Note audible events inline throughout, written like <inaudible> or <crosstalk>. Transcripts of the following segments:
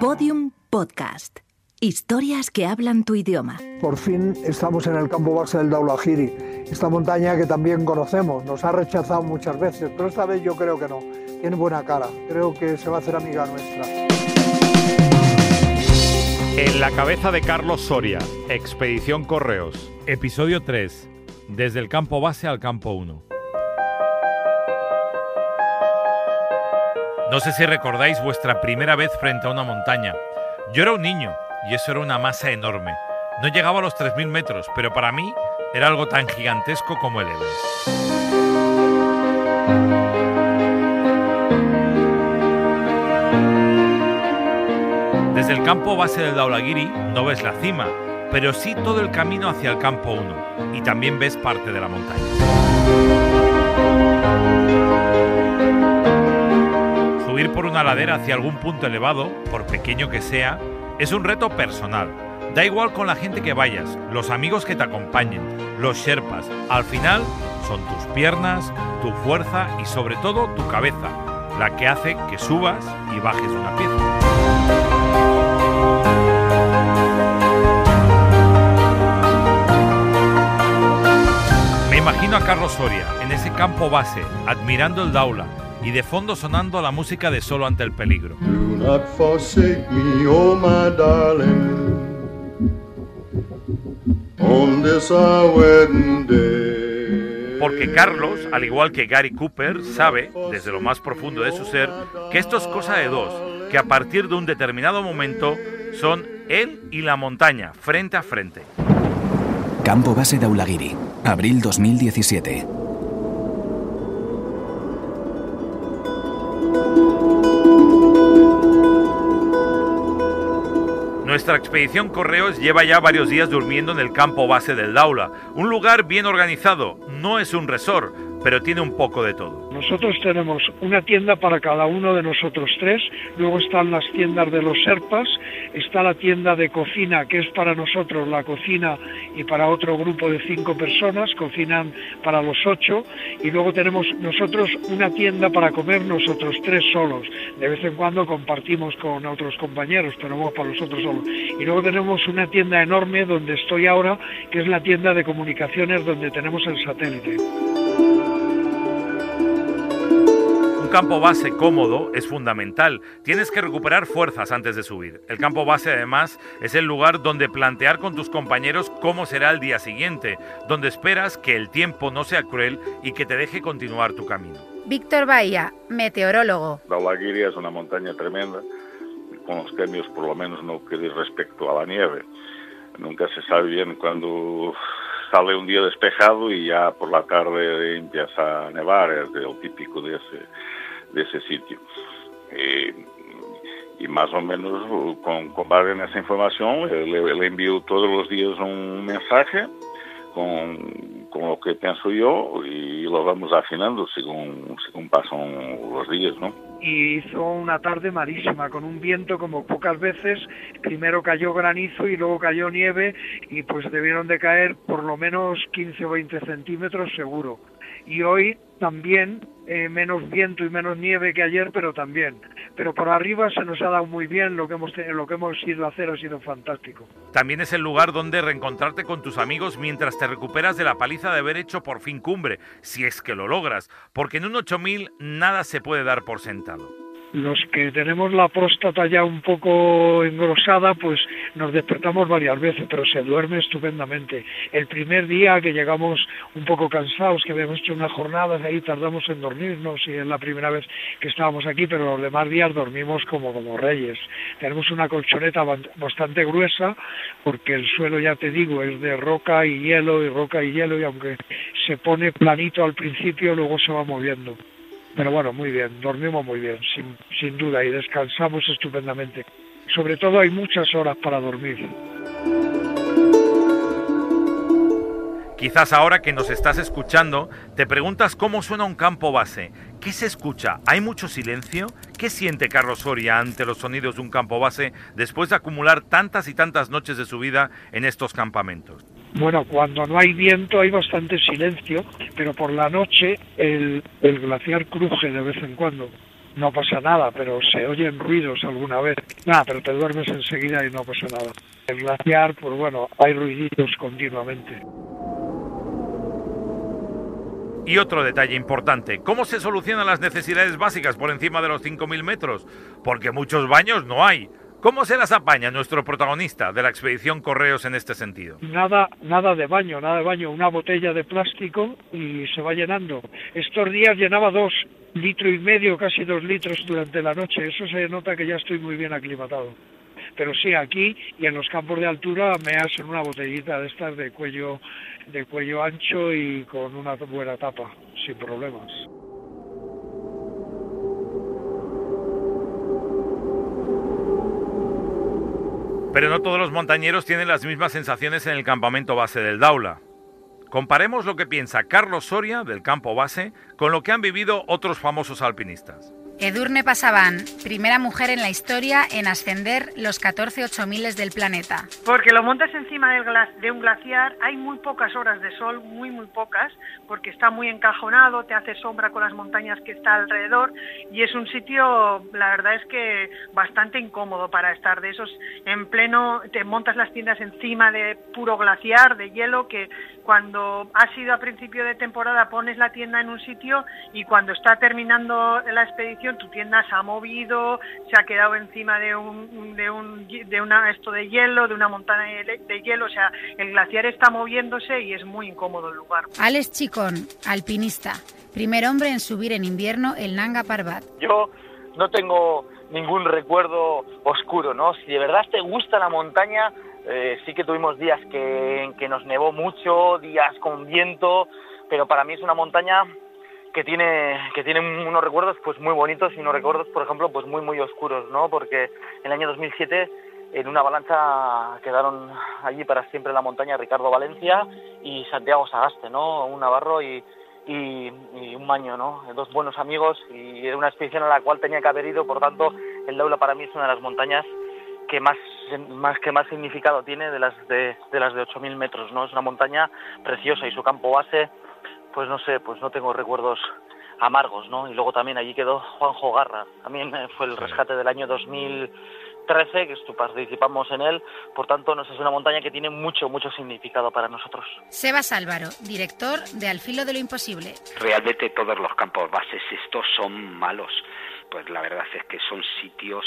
Podium Podcast. Historias que hablan tu idioma. Por fin estamos en el campo base del Daulahiri, esta montaña que también conocemos. Nos ha rechazado muchas veces, pero esta vez yo creo que no. Tiene buena cara. Creo que se va a hacer amiga nuestra. En la cabeza de Carlos Soria, Expedición Correos, episodio 3, desde el campo base al campo 1. No sé si recordáis vuestra primera vez frente a una montaña. Yo era un niño y eso era una masa enorme. No llegaba a los 3.000 metros, pero para mí era algo tan gigantesco como el Everest. Desde el campo base del Daulagiri no ves la cima, pero sí todo el camino hacia el campo 1 y también ves parte de la montaña. Por una ladera hacia algún punto elevado, por pequeño que sea, es un reto personal. Da igual con la gente que vayas, los amigos que te acompañen, los sherpas. Al final son tus piernas, tu fuerza y sobre todo tu cabeza, la que hace que subas y bajes una pieza. Me imagino a Carlos Soria en ese campo base, admirando el Daula y de fondo sonando la música de Solo ante el peligro. Do not forsake me, oh my darling, on this our wedding day. Porque Carlos, al igual que Gary Cooper, sabe, desde lo más profundo de su ser, que esto es cosa de dos, que a partir de un determinado momento son él y la montaña, frente a frente. Campo Base Daulagiri, abril 2017. Nuestra expedición Correos lleva ya varios días durmiendo en el campo base del Daula, un lugar bien organizado, no es un resort, pero tiene un poco de todo. Nosotros tenemos una tienda para cada uno de nosotros tres, luego están las tiendas de los serpas, está la tienda de cocina que es para nosotros la cocina y para otro grupo de cinco personas, cocinan para los ocho, y luego tenemos nosotros una tienda para comer nosotros tres solos, de vez en cuando compartimos con otros compañeros, pero vamos para nosotros solos. Y luego tenemos una tienda enorme donde estoy ahora, que es la tienda de comunicaciones donde tenemos el satélite. Campo base cómodo es fundamental. Tienes que recuperar fuerzas antes de subir. El campo base además es el lugar donde plantear con tus compañeros cómo será el día siguiente, donde esperas que el tiempo no sea cruel y que te deje continuar tu camino. Víctor Bahía, meteorólogo. Daulagiri es una montaña tremenda, con los cambios por lo menos no que respecto a la nieve. Nunca se sabe bien cuándo sale un día despejado y ya por la tarde empieza a nevar, es el típico de ese, de ese sitio. Eh, y más o menos con, con base en esa información le, le envío todos los días un mensaje con, con, lo que pienso yo y lo vamos afinando según, según pasan los días, ¿no? Y hizo una tarde malísima, con un viento como pocas veces. Primero cayó granizo y luego cayó nieve y pues debieron de caer por lo menos 15 o 20 centímetros seguro. Y hoy también eh, menos viento y menos nieve que ayer, pero también. Pero por arriba se nos ha dado muy bien, lo que hemos tenido, lo que hemos ido a hacer ha sido fantástico. También es el lugar donde reencontrarte con tus amigos mientras te recuperas de la paliza de haber hecho por fin cumbre, si es que lo logras, porque en un 8000 nada se puede dar por sentado los que tenemos la próstata ya un poco engrosada, pues nos despertamos varias veces, pero se duerme estupendamente. El primer día que llegamos un poco cansados, que habíamos hecho una jornada, de ahí tardamos en dormirnos y es la primera vez que estábamos aquí, pero los demás días dormimos como, como reyes. Tenemos una colchoneta bastante gruesa, porque el suelo, ya te digo, es de roca y hielo, y roca y hielo, y aunque se pone planito al principio, luego se va moviendo. Pero bueno, muy bien, dormimos muy bien, sin, sin duda, y descansamos estupendamente. Sobre todo hay muchas horas para dormir. Quizás ahora que nos estás escuchando, te preguntas cómo suena un campo base. ¿Qué se escucha? ¿Hay mucho silencio? ¿Qué siente Carlos Soria ante los sonidos de un campo base después de acumular tantas y tantas noches de su vida en estos campamentos? Bueno, cuando no hay viento hay bastante silencio, pero por la noche el, el glaciar cruje de vez en cuando. no pasa nada, pero se oyen ruidos alguna vez. Nada, pero te duermes enseguida y no pasa nada. El glaciar, pues bueno, hay ruiditos continuamente. Y otro detalle importante, ¿cómo se solucionan las necesidades básicas por encima de los 5.000 metros? Porque muchos baños no hay. ¿Cómo se las apaña nuestro protagonista de la expedición Correos en este sentido? Nada, nada de baño, nada de baño, una botella de plástico y se va llenando. Estos días llenaba dos litros y medio, casi dos litros durante la noche. Eso se nota que ya estoy muy bien aclimatado. Pero sí, aquí y en los campos de altura me hacen una botellita de estas de cuello, de cuello ancho y con una buena tapa, sin problemas. Pero no todos los montañeros tienen las mismas sensaciones en el campamento base del Daula. Comparemos lo que piensa Carlos Soria del campo base con lo que han vivido otros famosos alpinistas. Edurne Pasaban, primera mujer en la historia en ascender los 14 8000 del planeta. Porque lo montas encima de un glaciar, hay muy pocas horas de sol, muy muy pocas, porque está muy encajonado, te hace sombra con las montañas que está alrededor y es un sitio, la verdad es que bastante incómodo para estar de esos en pleno, te montas las tiendas encima de puro glaciar, de hielo, que cuando ha sido a principio de temporada pones la tienda en un sitio y cuando está terminando la expedición tu tienda se ha movido, se ha quedado encima de un, de un de una esto de hielo, de una montaña de hielo, o sea, el glaciar está moviéndose y es muy incómodo el lugar. Alex Chicón, alpinista, primer hombre en subir en invierno el Nanga Parbat. Yo no tengo ningún recuerdo oscuro, ¿no? Si de verdad te gusta la montaña, eh, sí que tuvimos días que, que nos nevó mucho, días con viento, pero para mí es una montaña que tiene que tiene unos recuerdos pues muy bonitos y unos recuerdos por ejemplo pues muy muy oscuros no porque en el año 2007 en una avalancha quedaron allí para siempre en la montaña Ricardo Valencia y Santiago Sagaste no un navarro y, y, un maño no dos buenos amigos y era una expedición a la cual tenía que haber ido por tanto el Daula para mí es una de las montañas que más, más que más significado tiene de las de, de las de 8.000 metros no es una montaña preciosa y su campo base pues no sé, pues no tengo recuerdos amargos, ¿no? Y luego también allí quedó Juanjo Garra, también fue el rescate del año 2013, que participamos en él, por tanto nos es una montaña que tiene mucho, mucho significado para nosotros. Sebas Álvaro, director de Al Filo de lo Imposible. Realmente todos los campos bases estos son malos, pues la verdad es que son sitios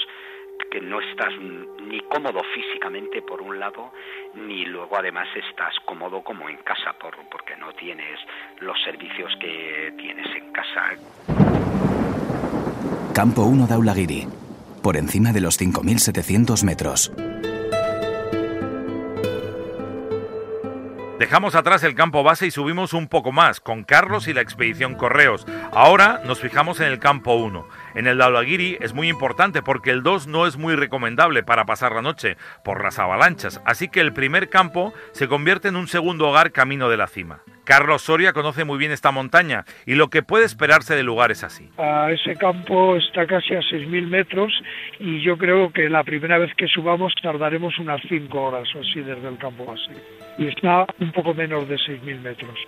que no estás ni cómodo físicamente por un lado, ni luego además estás cómodo como en casa por, porque no tienes los servicios que tienes en casa. Campo 1 de Aulagiri, por encima de los 5.700 metros. Dejamos atrás el campo base y subimos un poco más con Carlos y la expedición Correos. Ahora nos fijamos en el campo 1. En el Daulagiri es muy importante porque el 2 no es muy recomendable para pasar la noche por las avalanchas, así que el primer campo se convierte en un segundo hogar camino de la cima. Carlos Soria conoce muy bien esta montaña y lo que puede esperarse de lugares así. Ese campo está casi a 6.000 metros y yo creo que la primera vez que subamos tardaremos unas 5 horas o así desde el campo base. Y está un poco menos de 6.000 metros,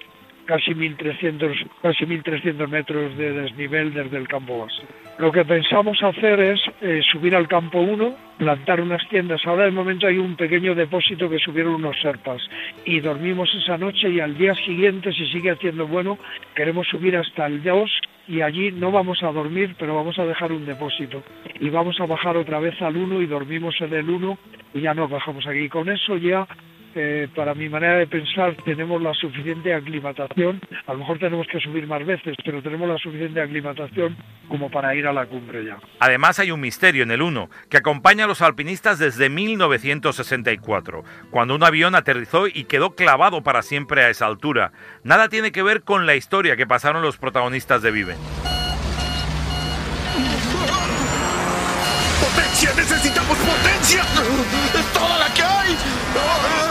casi 1.300, casi 1.300 metros de desnivel desde el campo base. Lo que pensamos hacer es eh, subir al campo 1, plantar unas tiendas. Ahora de momento hay un pequeño depósito que subieron unos serpas y dormimos esa noche y al día siguiente, si sigue haciendo bueno, queremos subir hasta el 2 y allí no vamos a dormir, pero vamos a dejar un depósito. Y vamos a bajar otra vez al 1 y dormimos en el 1 y ya nos bajamos aquí. Con eso ya para mi manera de pensar, tenemos la suficiente aclimatación. A lo mejor tenemos que subir más veces, pero tenemos la suficiente aclimatación como para ir a la cumbre ya. Además, hay un misterio en el 1 que acompaña a los alpinistas desde 1964, cuando un avión aterrizó y quedó clavado para siempre a esa altura. Nada tiene que ver con la historia que pasaron los protagonistas de Viven. ¡Potencia! ¡Necesitamos potencia! ¡Es toda la que hay!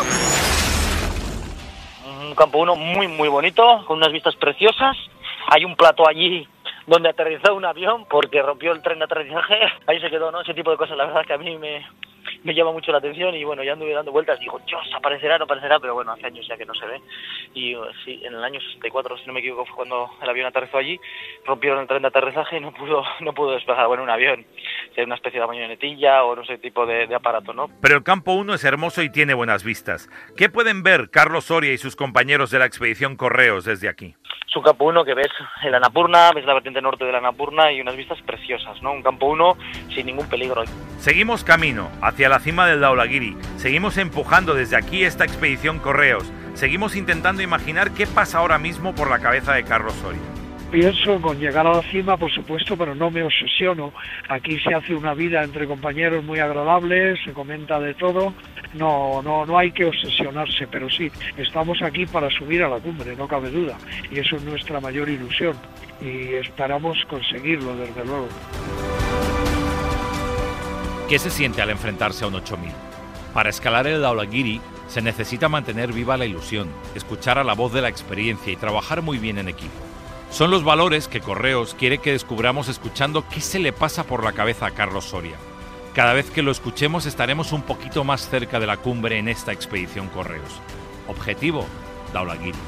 Campo 1 muy, muy bonito, con unas vistas preciosas. Hay un plato allí donde aterrizó un avión porque rompió el tren de aterrizaje. Ahí se quedó, ¿no? Ese tipo de cosas, la verdad que a mí me, me llama mucho la atención y bueno, ya anduve dando vueltas, digo, Dios, aparecerá, no aparecerá, pero bueno, hace años ya que no se ve. Y sí, en el año 64, si no me equivoco, fue cuando el avión aterrizó allí, rompieron el tren de aterrizaje y no pudo, <laughs> no pudo despegar, bueno, un avión, sea una especie de bañonetilla o no sé, tipo de, de aparato, ¿no? Pero el campo 1 es hermoso y tiene buenas vistas. ¿Qué pueden ver Carlos Soria y sus compañeros de la expedición Correos desde aquí? Es un campo 1 que ves el Anapurna, ves la vertiente norte del Anapurna y unas vistas preciosas, ¿no? Un campo 1 sin ningún peligro. Seguimos camino hacia la cima del Daulagiri. Seguimos empujando desde aquí esta expedición Correos. Seguimos intentando imaginar qué pasa ahora mismo por la cabeza de Carlos Soria. Pienso con llegar a la cima, por supuesto, pero no me obsesiono. Aquí se hace una vida entre compañeros muy agradable, se comenta de todo. No, no, no hay que obsesionarse, pero sí, estamos aquí para subir a la cumbre, no cabe duda. Y eso es nuestra mayor ilusión. Y esperamos conseguirlo, desde luego. ¿Qué se siente al enfrentarse a un 8000? Para escalar el Daulagiri se necesita mantener viva la ilusión, escuchar a la voz de la experiencia y trabajar muy bien en equipo. Son los valores que Correos quiere que descubramos escuchando qué se le pasa por la cabeza a Carlos Soria. Cada vez que lo escuchemos estaremos un poquito más cerca de la cumbre en esta expedición Correos. Objetivo, Daulagiri.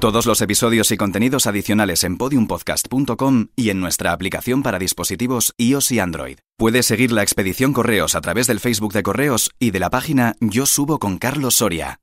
Todos los episodios y contenidos adicionales en podiumpodcast.com y en nuestra aplicación para dispositivos iOS y Android. Puedes seguir la expedición Correos a través del Facebook de Correos y de la página Yo subo con Carlos Soria.